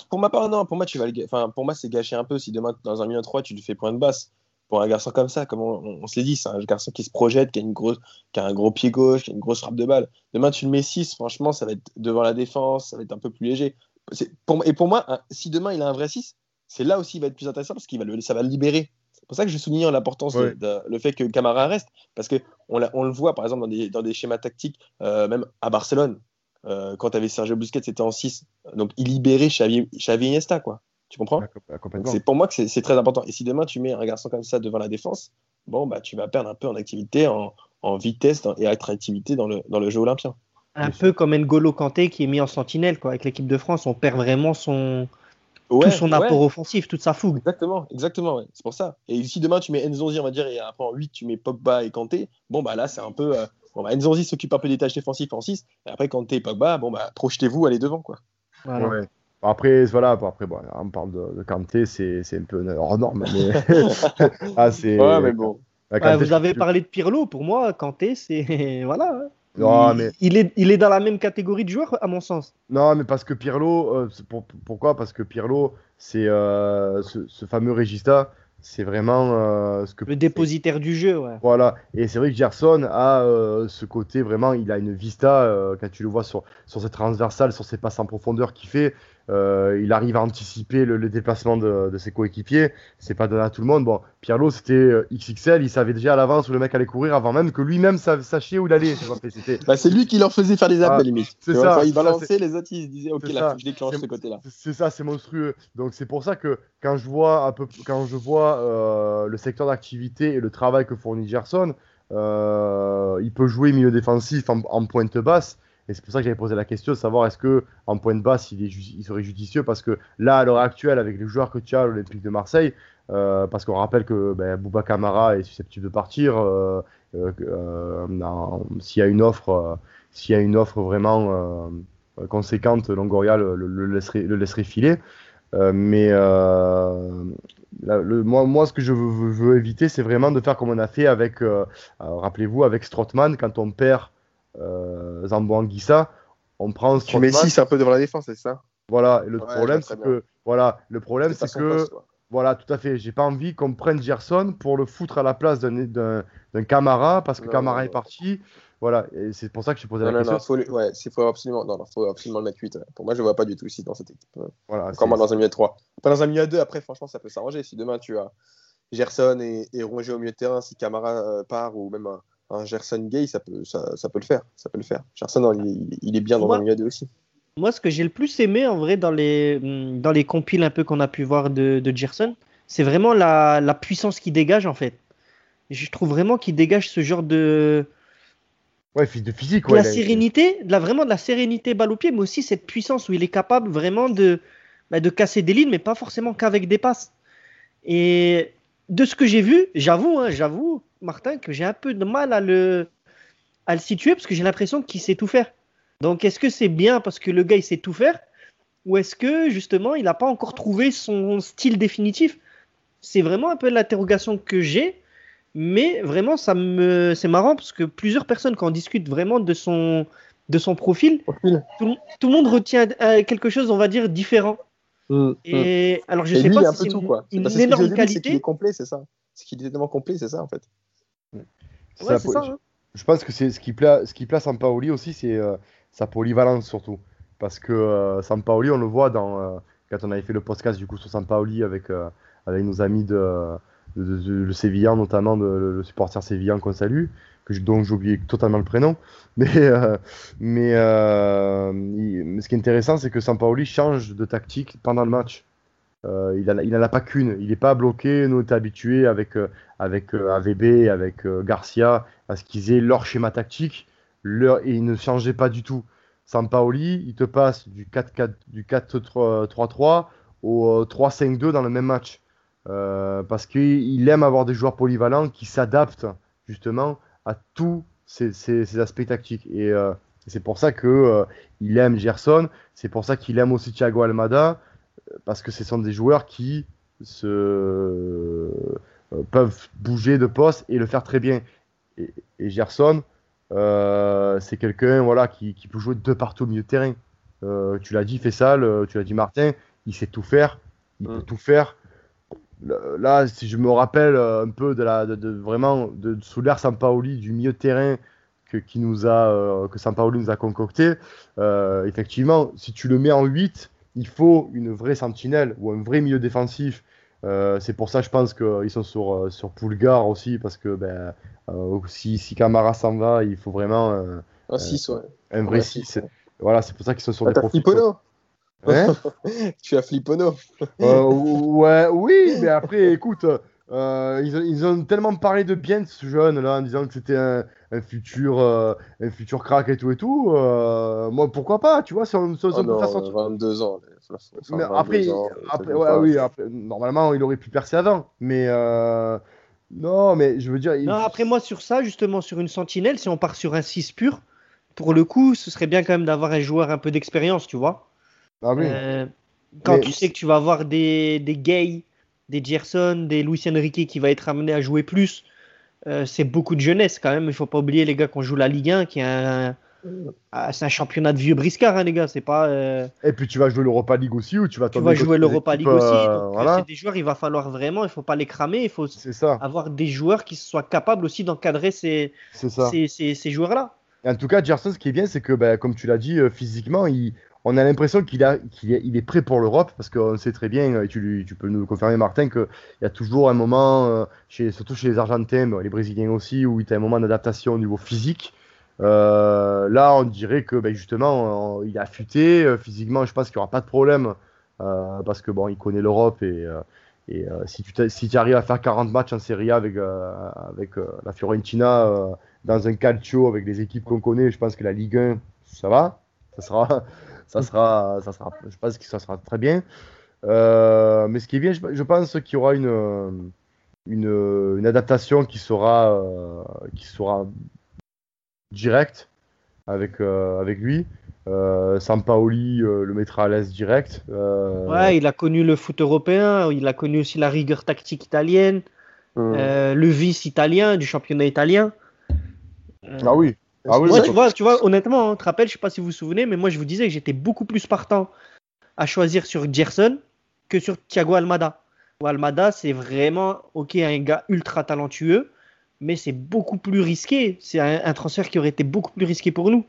Pour ma part non, pour moi tu vas enfin pour moi c'est gâché un peu si demain dans un milieu 3 tu lui fais point de basse. Pour un garçon comme ça, comme on, se l'est dit, c'est un garçon qui se projette, qui a, une grosse, qui a un gros pied gauche, qui a une grosse frappe de balle. Demain tu le mets 6, franchement ça va être devant la défense, ça va être un peu plus léger. Pour, et pour moi, si demain il a un vrai 6, c'est là aussi il va être plus intéressant parce qu'il va le, ça va le libérer pour ça que je souligne l'importance de, le fait que Camara reste, parce que on, on, le voit par exemple dans des, dans des schémas tactiques, euh, même à Barcelone, euh, quand tu avais Sergio Busquets, c'était en 6, donc il libérait Xavi, Xavi Iniesta, quoi. Tu comprends? C'est pour moi que c'est très important. Et si demain tu mets un garçon comme ça devant la défense, bon bah tu vas perdre un peu en activité, en, en vitesse et attractivité dans le, dans le jeu olympien. Un peu comme N'Golo Kanté qui est mis en sentinelle quoi. Avec l'équipe de France, on perd vraiment son, tout son apport offensif, toute sa fougue. Exactement, exactement, c'est pour ça. Et si demain tu mets Nzonzi, on va dire, et après en 8 tu mets Pogba et Kanté, bon bah là c'est un peu. Euh, bon, bah, Nzonzi s'occupe un peu des tâches défensives en 6, et après Kanté et Pogba, bon bah projetez-vous, allez devant quoi. Ouais. Après, voilà, après, bon, on parle de, de Kanté, c'est un peu hors norme. Mais... ah, c'est... Ouais, mais bon. vous avez parlé de Pirlo, pour moi, Kanté, c'est. voilà. Non, mais... il, est, il est dans la même catégorie de joueurs, à mon sens. Non, mais parce que Pirlo, euh, pourquoi? Parce que Pirlo, c'est euh, ce, fameux Regista, c'est vraiment euh, ce que. Le dépositaire du jeu, ouais. Voilà, et c'est vrai que Gerson a ce côté vraiment, il a une vista, quand tu le vois sur, sur ses transversales, sur ses passes en profondeur qu'il fait, euh, il arrive à anticiper le, déplacement de, ses coéquipiers. C'est pas donné à tout le monde. Bon, Pierlo, c'était euh, XXL. Il savait déjà à l'avance où le mec allait courir avant même que lui-même sachait où il allait. Bah, c'est lui qui leur faisait faire des appels, ah, limite. C'est ça. il balançait, les autres, ils se disaient, OK, là, je déclenche ce côté-là. C'est ça, c'est monstrueux. Donc, c'est pour ça que quand je vois, un peu, quand je vois euh, le secteur d'activité et le travail que fournit Gerson, il peut jouer milieu défensif en pointe basse. Et c'est pour ça que j'avais posé la question de savoir est-ce que en point de basse il, serait judicieux? Parce que là à l'heure actuelle avec les joueurs que tu as à l'Olympique de Marseille, euh, parce qu'on rappelle que ben, Bouba Camara est susceptible de partir, euh, euh, s'il y a une offre, s'il y a une offre vraiment conséquente, Longoria le, laisserait, le laisserait filer. mais moi, moi, ce que je veux, éviter, c'est vraiment de faire comme on a fait avec, rappelez-vous, avec Strottmann, quand on perd euh, Zambo Anguissa, on prend Tu mets 6 un peu devant la défense, c'est ça? Voilà, et le problème, c'est que. Voilà, le problème, c'est que. voilà, tout à fait. J'ai pas envie qu'on prenne Gerson pour le foutre à la place d'un Camara, parce que Camara est parti. Voilà, et c'est pour ça que je posé la question. Non, faut, ouais, faut absolument, non, faut absolument le mettre 8. Pour moi, je vois pas du tout ici dans cette équipe. Voilà, Encore moins dans un milieu 3. Pas dans un milieu 2, après, franchement, ça peut s'arranger. Si demain tu as Gerson et, et Rongier au milieu de terrain, si Camara euh, part, ou même un, un Gerson Gay, ça peut, ça, ça, peut le faire. Ça peut le faire. Gerson, il, il est bien dans moi, un milieu 2 aussi. Moi, ce que j'ai le plus aimé en vrai dans les, dans les compiles un peu qu'on a pu voir de, de Gerson, c'est vraiment la, la, puissance qu'il dégage en fait. Je trouve vraiment qu'il dégage ce genre de. Ouais, de physique. De la sérénité, de la, vraiment de la sérénité balle au pied, mais aussi cette puissance où il est capable vraiment de, bah, de casser des lignes, mais pas forcément qu'avec des passes. Et de ce que j'ai vu, j'avoue, hein, j'avoue, Martin, que j'ai un peu de mal à le, à le situer parce que j'ai l'impression qu'il sait tout faire. Donc est-ce que c'est bien parce que le gars il sait tout faire ou est-ce que justement il n'a pas encore trouvé son style définitif? C'est vraiment un peu l'interrogation que j'ai, mais vraiment ça me c'est marrant parce que plusieurs personnes quand on discute vraiment de son de son profil, Tout, le monde retient euh, quelque chose on va dire différent. Mm, mm. Et alors je sais pas si c'est une, quoi. une énorme qualité. est complet, c'est ça. Ce qu'il est tellement complet, c'est ça en fait. Ouais, c'est ça. Hein. Je pense que c'est ce qui place, ce qui Paoli aussi, c'est euh, sa polyvalence surtout. Parce que euh, Sampaoli, on le voit dans, euh, quand on avait fait le podcast du coup sur Sampaoli avec, euh, avec nos amis de, le Sévillan, notamment le, supporter Sévillan qu'on salue, que dont j'oublie totalement le prénom. Mais, mais, ce qui est intéressant, c'est que Sampaoli change de tactique pendant le match. Il n'en a, pas qu'une. Il n'est pas bloqué. Nous, on était habitués avec, avec AVB, avec Garcia, à ce qu'ils aient leur schéma tactique. Leur, et ils ne changeaient pas du tout. Sampaoli, il te passe du 4-3-3 au 3-5-2 euh, dans le même match. Euh, parce qu'il aime avoir des joueurs polyvalents qui s'adaptent justement à tous ces, aspects tactiques. Et euh, c'est pour ça qu'il il aime Gerson, c'est pour ça qu'il aime aussi Thiago Almada, parce que ce sont des joueurs qui se, peuvent bouger de poste et le faire très bien. Et, et Gerson, euh, c'est quelqu'un voilà, qui, peut jouer de partout au milieu de terrain. Euh, tu l'as dit, Fessal, euh, tu l'as dit, Martin, il sait tout faire, il peut mm. tout faire. Là, si je me rappelle un peu de la, de, vraiment de, sous l'air Sampaoli du milieu de terrain que, qui nous a, que Sampaoli nous a concocté, effectivement, si tu le mets en 8, il faut une vraie sentinelle ou un vrai milieu défensif. c'est pour ça, je pense qu'ils sont sur, sur Poulgar aussi, parce que ben, euh, si, si Camara s'en va, il faut vraiment euh, un 6, ouais. Un vrai 6. Voilà, c'est pour ça qu'ils sont sur ah, des profils. Hein tu as Flippono euh, Ouais, oui, mais après, écoute, ils, ont, tellement parlé de bien de ce jeune là en disant que c'était un, futur un futur crack et tout et tout. moi, pourquoi pas, tu vois, si on, 22 ans. Mais après, après, ouais, oui, après, normalement, il aurait pu percer avant, mais non, mais je veux dire. Non, après, moi, sur ça, justement, sur une sentinelle, si on part sur un 6 pur, pour le coup, ce serait bien quand même d'avoir un joueur un peu d'expérience, tu vois. Ah oui. Euh, quand tu sais que tu vas avoir des, des Gay, des Gerson, des Luis Enrique qui va être amené à jouer plus, euh, c'est beaucoup de jeunesse quand même. Il faut pas oublier les gars qu'on joue la Ligue 1, qui est un, c'est un championnat de vieux briscards, hein, les gars. C'est pas. Euh, Et puis tu vas jouer l'Europa League aussi, ou tu vas. Tu vas jouer l'Europa League aussi. Euh, euh, c'est des joueurs, il va falloir vraiment, il faut pas les cramer. Il faut avoir des joueurs qui soient capables aussi d'encadrer ces, ces, ces, joueurs-là. En tout cas, Gerson, ce qui est bien, c'est que, ben, comme tu l'as dit, physiquement, il, on a l'impression qu'il est, prêt pour l'Europe parce qu'on sait très bien, et tu, peux nous confirmer, Martin, qu'il y a toujours un moment, chez, surtout chez les Argentins, les Brésiliens aussi, où il y a un moment d'adaptation au niveau physique. Euh, là, on dirait que ben, justement, il a affûté. Euh, physiquement, je pense qu'il n'y aura pas de problème euh, parce que bon, il connaît l'Europe et, si tu arrives à faire 40 matchs en Serie A avec, avec la Fiorentina dans un calcio avec des équipes qu'on connaît, je pense que la Ligue 1, ça va. Ça sera, ça sera, ça sera, je pense que ça sera très bien. mais ce qui est bien, je, pense qu'il y aura une, une, une adaptation qui sera, qui sera direct avec, euh, avec lui. Euh, Sampaoli euh, le mettra à l'aise direct. Euh, ouais, il a connu le foot européen, il a connu aussi la rigueur tactique italienne, hum. le vice italien du championnat italien. ah oui. Ah oui, tu, vois, tu vois, honnêtement, hein, tu te rappelles, je sais pas si vous vous souvenez, mais moi je vous disais que j'étais beaucoup plus partant à choisir sur Gerson que sur Thiago Almada. Almada, c'est vraiment, ok, un gars ultra talentueux, mais c'est beaucoup plus risqué. C'est un, transfert qui aurait été beaucoup plus risqué pour nous.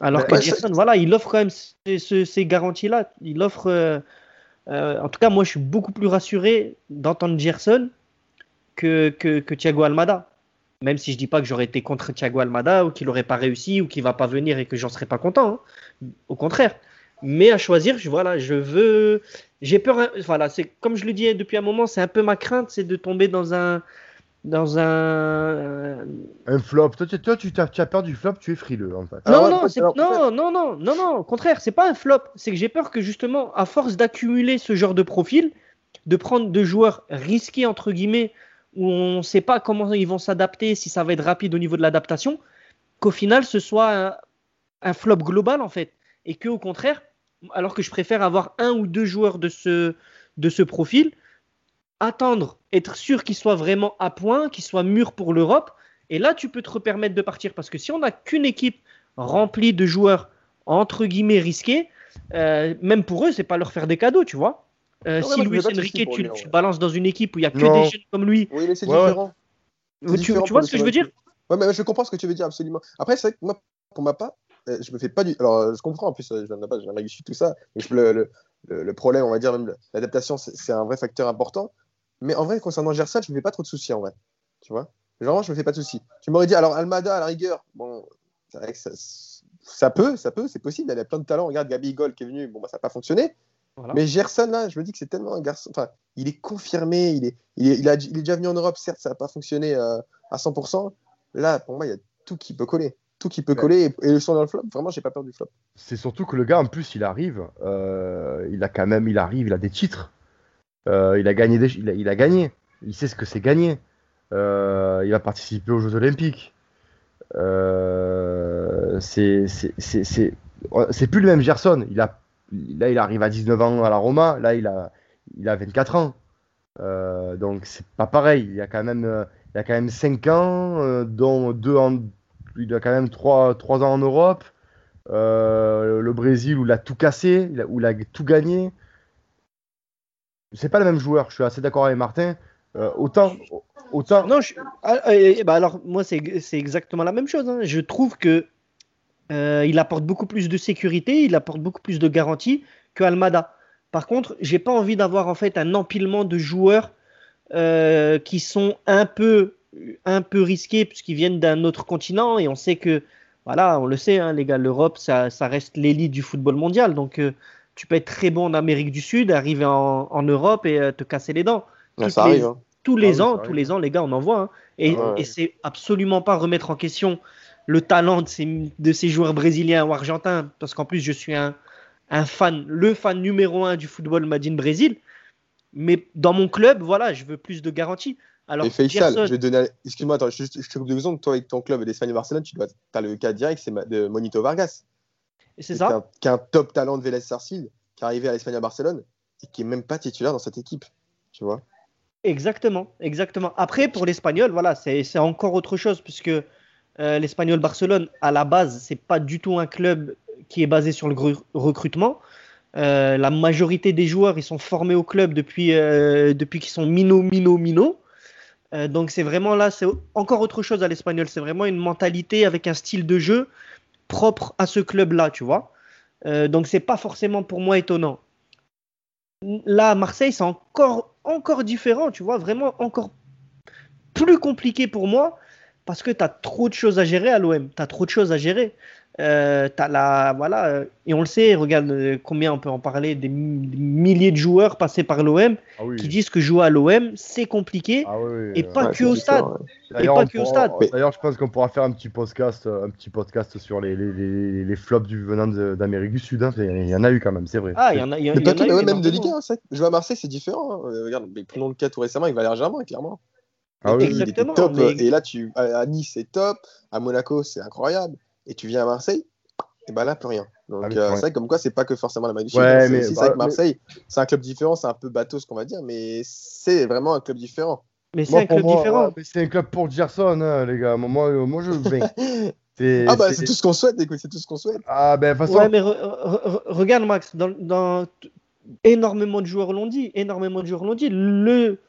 Alors que Gerson, voilà, il offre quand même ces, garanties-là. Il offre. Euh, euh, en tout cas, moi, je suis beaucoup plus rassuré d'entendre Gerson que, que, Thiago Almada. Même si je dis pas que j'aurais été contre Thiago Almada ou qu'il n'aurait pas réussi ou qu'il va pas venir et que j'en serais pas content. Hein. Au contraire. Mais à choisir, je, voilà, je veux. J'ai peur. Hein, voilà, c'est comme je le dis depuis un moment, c'est un peu ma crainte, c'est de tomber dans un dans un. Un flop. Toi, toi tu, as, tu, as, peur du flop, tu es frileux en fait. Non, non, non, non, non, non, non, au contraire, c'est pas un flop. C'est que j'ai peur que justement, à force d'accumuler ce genre de profil, de prendre deux joueurs risqués, entre guillemets, où on ne sait pas comment ils vont s'adapter, si ça va être rapide au niveau de l'adaptation, qu'au final, ce soit un flop global en fait. Et que au contraire, alors que je préfère avoir un ou deux joueurs de ce, profil, attendre, être sûr qu'ils soient vraiment à point, qu'ils soient mûrs pour l'Europe. Et là, tu peux te permettre de partir. Parce que si on n'a qu'une équipe remplie de joueurs entre guillemets risqués, euh, même pour eux, c'est pas leur faire des cadeaux, tu vois. Euh, si Luis Enrique, tu, le balances dans une équipe où il n'y a que des jeunes comme lui. Oui, mais c'est différent. Tu, vois ce que je veux dire? Ouais, mais je comprends ce que tu veux dire absolument. Après, c'est vrai que moi, pour ma part, euh, je me fais pas du. Alors, je comprends en plus, je viens de pas, je viens tout ça. le, le, le, problème, on va dire, même l'adaptation, c'est un vrai facteur important. Mais en vrai, concernant Gerson, je me fais pas trop de soucis en vrai. Tu vois? Genre, je me fais pas de soucis. Tu m'aurais dit, alors Almada, à la rigueur, bon, c'est vrai que ça, ça peut, ça peut, c'est possible. Il a plein de talent. Regarde Gabi Gol qui est venu, bon, bah, ça n'a pas fonctionné. Mais Gerson, là, je me dis que c'est tellement un garçon. Enfin, il est confirmé, il est, il est, il a, il est déjà venu en Europe, certes, ça n'a pas fonctionné euh, à 100%. Là, pour moi, il y a tout qui peut coller. Tout qui peut coller. Et, le son dans le flop, vraiment, j'ai pas peur du flop. C'est surtout que le gars, en plus, il arrive. Euh, il a quand même, il arrive, il a des titres. Euh, il, a gagné il, a, il, a, gagné. Il sait ce que c'est gagner. Euh, il va participer aux Jeux Olympiques. Euh, c'est plus le même Gerson. Il a, là, il arrive à 19 ans à la Roma. Là, il a, il a 24 ans. Euh, donc, c'est pas pareil. Il y a quand même, il a quand même 5 ans, dont 2 ans. Il a quand même 3, 3 ans en Europe. le Brésil où il a tout cassé, où il a tout gagné. C'est pas le même joueur. Je suis assez d'accord avec Martin. autant, Autant. Non, ah, bah alors moi c'est exactement la même chose. Hein. Je trouve que euh, il apporte beaucoup plus de sécurité, il apporte beaucoup plus de garantie que Almada. Par contre, j'ai pas envie d'avoir en fait un empilement de joueurs euh, qui sont un peu un peu risqués puisqu'ils viennent d'un autre continent et on sait que voilà, on le sait, hein, les gars, l'Europe ça, ça, reste l'élite du football mondial. Donc euh, tu peux être très bon en Amérique du Sud, arriver en, en Europe et te casser les dents. ça arrive. Hein. Tous les ah ans, tous les ans, les gars, on en voit. Hein. Et, ah et c'est absolument pas remettre en question le talent de ces, de ces joueurs brésiliens ou argentins, parce qu'en plus, je suis un, un, fan, le fan numéro un du football Madine Brésil. Mais dans mon club, voilà, je veux plus de garanties. Alors, et Faisal, je vais donner. Excuse-moi, attends, je, je, te coupe deux secondes. Toi, avec ton club l'Espagne Barcelone, tu dois... as le cas direct, c'est de Monito Vargas. C'est ça. Qui est un top talent de Vélez Sarcil, qui est arrivé à l'Espagne à Barcelone et qui est même pas titulaire dans cette équipe. Tu vois Exactement, exactement. Après, pour l'Espagnol, voilà, c'est encore autre chose, puisque euh, l'Espagnol Barcelone, à la base, c'est pas du tout un club qui est basé sur le recrutement. Euh, la majorité des joueurs, ils sont formés au club depuis, euh, depuis qu'ils sont mino, mino, mino. donc c'est vraiment là, c'est encore autre chose à l'Espagnol. C'est vraiment une mentalité avec un style de jeu propre à ce club-là, tu vois. donc c'est pas forcément pour moi étonnant. Là, à Marseille, c'est encore encore différent, tu vois, vraiment encore plus compliqué pour moi parce que tu as trop de choses à gérer à l'OM. Tu as trop de choses à gérer. Euh, as la, voilà, euh, et on le sait, regarde euh, combien on peut en parler, des, milliers de joueurs passés par l'OM ah qui disent que jouer à l'OM, c'est compliqué ah et pas que au stade. Et pas que au stade. D'ailleurs, je pense qu'on pourra faire un petit podcast, un petit podcast sur les, les, les, flops du, venant d'Amérique du Sud. Hein. Il y en a eu quand même, c'est vrai. Ah, il y en a, il y, y, a même de Ligue 1, jouer à Marseille, c'est différent. Hein. Regarde, prenons le cas tout récemment, il va aller Germain, clairement. Ah oui, Exactement, top. Et là, tu, à Nice, c'est top. À Monaco, c'est incroyable et tu viens à Marseille, et ben là, plus rien. Donc, ah euh, c'est vrai, comme quoi, c'est pas que forcément la magie. Ouais, mais c'est vrai que Marseille, c'est un club différent, c'est un peu bateau ce qu'on va dire, mais c'est vraiment un club différent. Mais c'est un club différent. c'est un club pour Gerson, hein, les gars. Moi, moi je ah bah c'est tout ce qu'on souhaite, c'est tout ce qu'on souhaite. Ah ben façon. Ouais, mais regarde Max, dans, dans, énormément de joueurs l'ont dit, énormément de joueurs l'ont dit. Le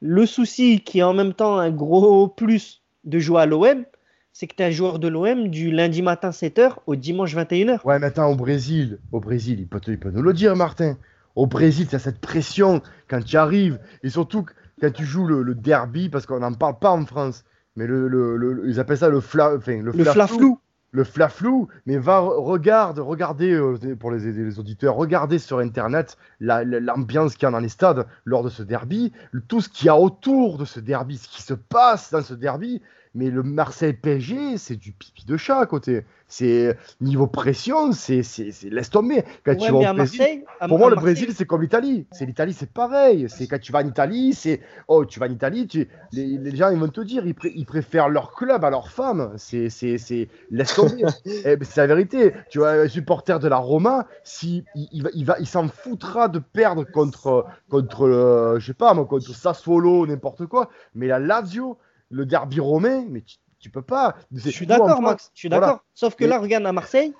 le souci qui est en même temps un gros plus de jouer à l'OM, c'est que tu es un joueur de l'OM du lundi matin 7h au dimanche 21h. Ouais, mais attends, au Brésil, au Brésil, il peut, il peut nous le dire, Martin. Au Brésil, tu as cette pression quand tu arrives, et surtout quand tu joues le, derby, parce qu'on n'en parle pas en France, mais le, le, ils appellent ça le, fla, enfin, le, flaflou. Le flaflou, mais va, regarde, regardez, euh, pour les, les, auditeurs, regardez sur Internet l'ambiance qu'il y a dans les stades lors de ce derby, tout ce qu'il y a autour de ce derby, ce qui se passe dans ce derby, mais le Marseille PSG, c'est du pipi de chat à côté. C'est niveau pression, c'est laisse tomber. Quand tu Ouais, vas mais au Brésil, pour moi, le Brésil, c'est comme l'Italie. C'est l'Italie, c'est pareil. C'est quand tu vas en Italie, c'est oh, tu vas en Italie, tu... les, les gens ils vont te dire, ils, pré- ils préfèrent leur club à leur femme. C'est c'est c'est laisse tomber. Eh ben, c'est la vérité. Tu vois, un supporter de la Roma, si il, il va, il va, il s'en foutra de perdre contre contre, euh, je sais pas, moi, contre Sassuolo, n'importe quoi. Mais la Lazio, le derby romain, mais tu, tu peux pas. Je suis d'accord, Max. Je suis Voilà. d'accord. Sauf que là, regarde à Marseille,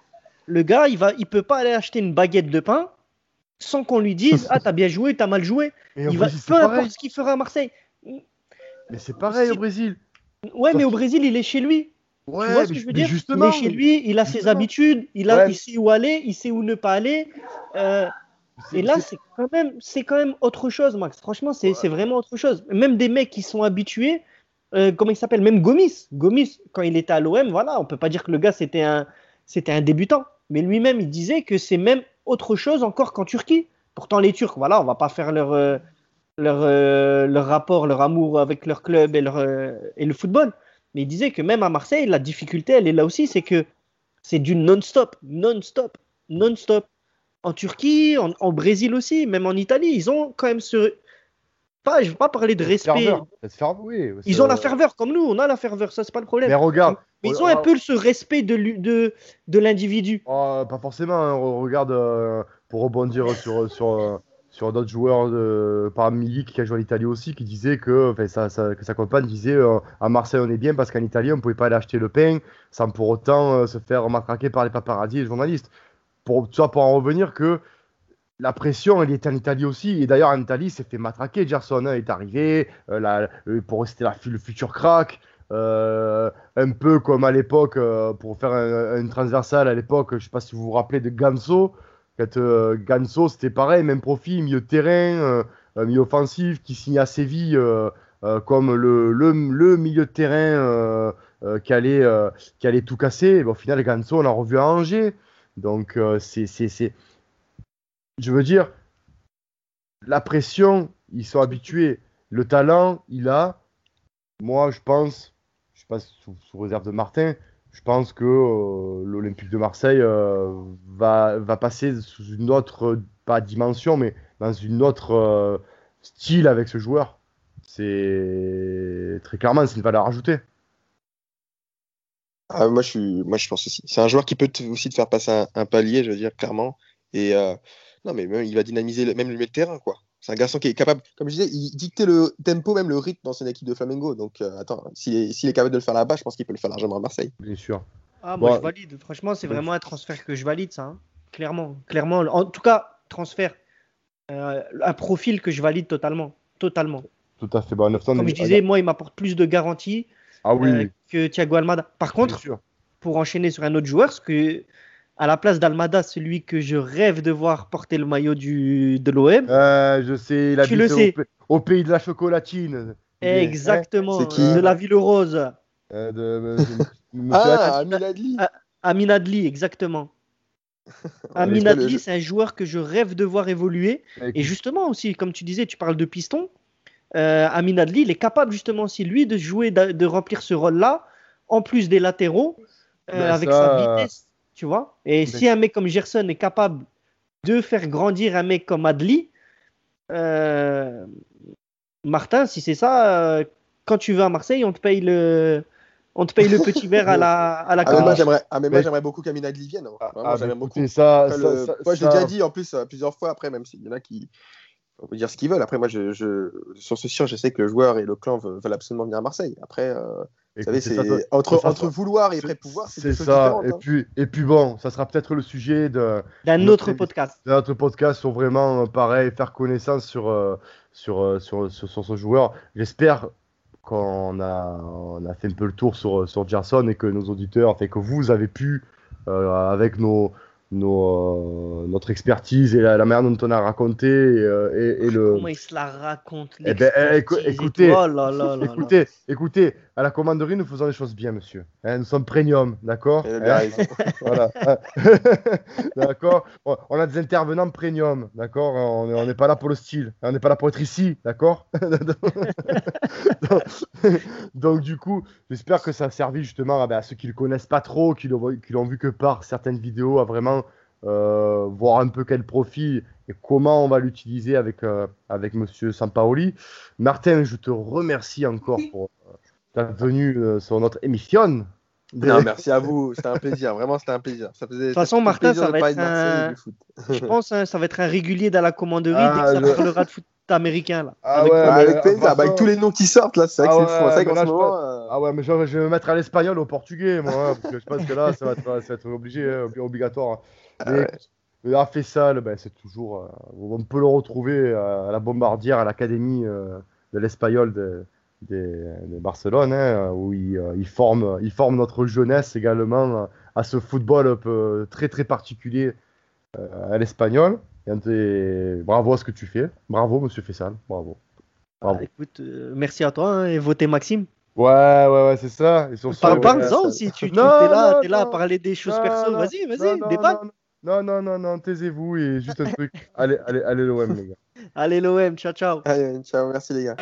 le gars, il va, il peut pas aller acheter une baguette de pain sans qu'on lui dise Ah, t'as bien joué, t'as mal joué. Mais Il va, Brésil, peu importe pareil. ce qu'il fera à Marseille. Mais c'est pareil au Si- Brésil. Ouais, Sauf mais au Brésil, il est chez lui. Ouais, tu vois ce que je veux dire? justement. Il est chez lui, il a ses habitudes, il, a, Ouais. il sait où aller, il sait où ne pas aller. Euh, et là, c'est- quand même, quand même autre chose, Max. Franchement, c'est c'est vraiment autre chose. Même des mecs qui sont habitués, euh, comment il s'appelle? Même Gomis. Gomis, quand il était à l'OM, voilà, on peut pas dire que le gars c'était un, débutant, mais lui-même il disait que c'est même autre chose encore qu'en Turquie. Pourtant, les Turcs, voilà, on va pas faire leur, euh, euh, rapport, leur amour avec leur club et le football. Mais il disait que même à Marseille, la difficulté, elle est là aussi, c'est que c'est du non-stop, non-stop, non-stop. En Turquie, en, en Brésil aussi, même en Italie, ils ont quand même ce. Pas, je ne veux pas parler de respect. ferveur, cette ferveur, oui, Ils ont la ferveur, comme nous, on a la ferveur, ça, c'est pas le problème. Mais regarde. Mais ils on- ont un peu ce respect de, de, de l'individu. Oh, pas forcément. hein. Re- Regarde, euh, pour rebondir sur, sur, euh, sur d'autres joueurs de, par Milik qui a joué en Italie aussi, qui disait que, enfin, sa, sa- que sa compagne disait euh, à Marseille on est bien parce qu'en Italie on pouvait pas aller acheter le pain sans pour autant euh, se faire matraquer par les paparazzis et les journalistes. Pour, tu vois, pour en revenir que la pression elle était en Italie aussi et d'ailleurs en Italie il s'est fait matraquer. Gerson hein, est arrivé euh, euh, pour rester la, le futur crack. Euh, un peu comme à l'époque, pour faire un, une transversale à l'époque, je sais pas si vous vous rappelez de Ganso. Ganso, c'était pareil, même profil, milieu de terrain, milieu offensif, qui signe à Séville comme le, milieu de terrain qui, allait, tout casser. Au final, Ganso, on l'a revu à Angers. Donc, c'est- Je veux dire, la pression, ils sont habitués. Le talent, il a. Moi, je pense, je sais pas sous, réserve de Martin, je pense que euh, l'Olympique de Marseille euh, va, va passer sous une autre, pas dimension, mais dans une autre euh, style avec ce joueur. C'est très clairement, c'est une valeur ajoutée. Ah, moi, je suis, moi, je pense aussi. C'est un joueur qui peut aussi te faire passer un, un palier, je veux dire, clairement. Et non, mais même, il va dynamiser le- même le terrain, quoi. C'est un garçon qui est capable, comme je disais, il dictait le tempo, même le rythme dans son équipe de Flamengo. Donc, euh, attends, s'il est, s'il est capable de le faire là-bas, je pense qu'il peut le faire largement à Marseille. Bien sûr. Ah, moi, Bon. je valide. Franchement, c'est vraiment un transfert que je valide, ça. hein. Clairement. Clairement. En tout cas, transfert. Euh, un profil que je valide totalement. Totalement. Tout à fait. Bon, Nefton, Comme je disais, moi, il m'apporte plus de garanties ah oui, euh, que Thiago Almada. Par contre, pour enchaîner sur un autre joueur, parce que à la place d'Almada, celui que je rêve de voir porter le maillot du, de l'OM, Euh, je sais, il Tu le sais. Au, pa- au pays de la chocolatine. Exactement, qui de la Ville Rose, Euh, de, de- de- Monsieur Ah. Amin Adli Ah, Amin Adli, exactement. Amin Adli, c'est un joueur que je rêve de voir évoluer. Et justement aussi, comme tu disais, tu parles de piston. Euh, Amin Adli, il est capable justement aussi, lui, de jouer, de, de remplir ce rôle-là, en plus des latéraux, euh, Ben, avec ça, sa vitesse, tu vois? Et si un mec comme Gerson est capable de faire grandir un mec comme Adli, euh, Martin, si c'est ça, euh, quand tu vas à Marseille, on te paye le, on te paye le petit verre à la, à la Ah, mais moi, j'aimerais, ah, mais moi, Mais- j'aimerais beaucoup qu'Amin Adli vienne. hein. ah, Vraiment, ah, j'aimerais beaucoup. ça, Après, ça- le- ça- moi, je l'ai ça- déjà dit en plus euh, plusieurs fois après, même s'il y en a qui on peut dire ce qu'ils veulent. Après, moi, je, je- sur ce sûr, je sais que le joueur et le clan veulent, veulent absolument venir à Marseille. Après, euh, vous savez, c'est entre, ça- entre vouloir et pré-pouvoir, c'est ça. Et hein. puis, et puis bon, ça sera peut-être le sujet de, D'un autre podcast. de notre podcast sur vraiment, euh, pareil, faire connaissance sur, euh, sur, euh, sur, sur, sur ce joueur. J'espère qu'on a, on a fait un peu le tour sur, sur Gerson et que nos auditeurs, enfin, que vous avez pu, euh, avec nos, nos, euh, notre expertise et la, la manière dont on a raconté et, et- et le, Comment il se la raconte Eh ben, eh, et écoutez, tout. Oh là là là là. Écoutez, écoutez, à la commanderie, nous faisons les choses bien, monsieur. Hein, nous sommes premium, d'accord bien Hein. Voilà. d'accord On a des intervenants premium, d'accord On n'est on n'est pas là pour le style. On n'est pas là pour être ici, d'accord donc, donc, du coup, j'espère que ça a servi justement à, ben, à ceux qui ne le connaissent pas trop, qui l'ont qui l'ont vu que par certaines vidéos, à vraiment euh, voir un peu quel profil et comment on va l'utiliser avec, euh, avec monsieur Sampaoli. Martin, je te remercie encore pour venue euh, sur notre émission. Non, merci à vous. C'était un plaisir. Vraiment, c'était un plaisir. Ça faisait, De toute façon, Martin, ça va être un-. Je pense hein, ça va être un régulier dans la commanderie Ah, dès que ça je- parlera de foot américain. Là. Ah Avec- ouais, mais, avec avec tous les noms qui sortent là, c'est vrai Ah que c'est fou. ouais, vrai là, ce moment. euh, Ah ouais, mais je, je vais me mettre à l'espagnol, au portugais, moi, hein, parce que je pense que là, ça va être, ça va être obligé, hein, obli- obligatoire. hein. Ah Mais, ouais. ben, c'est toujours. euh, on peut le retrouver euh, à la Bombardière, à l'académie euh, de l'espagnol de, de- de Barcelone, hein, où il, euh, il forme, il forme notre jeunesse également euh, à ce football un peu très très particulier euh, à l'espagnol. Et des- Bravo à ce que tu fais. Bravo, monsieur Fessal. Bravo. Bravo. Ah, écoute, euh, merci à toi hein, et votez Maxime. Ouais, ouais, ouais, c'est ça. Et sur ce- Parle ouais, aussi, tu, tu Non, es là, non, t'es là à parler des choses perso. Vas-y, vas-y, non, débat. Non, non, non, non, taisez-vous et juste un truc. allez, allez, allez l'OM, les gars. Allez l'OM, ciao ciao. Allez, ciao, merci les gars.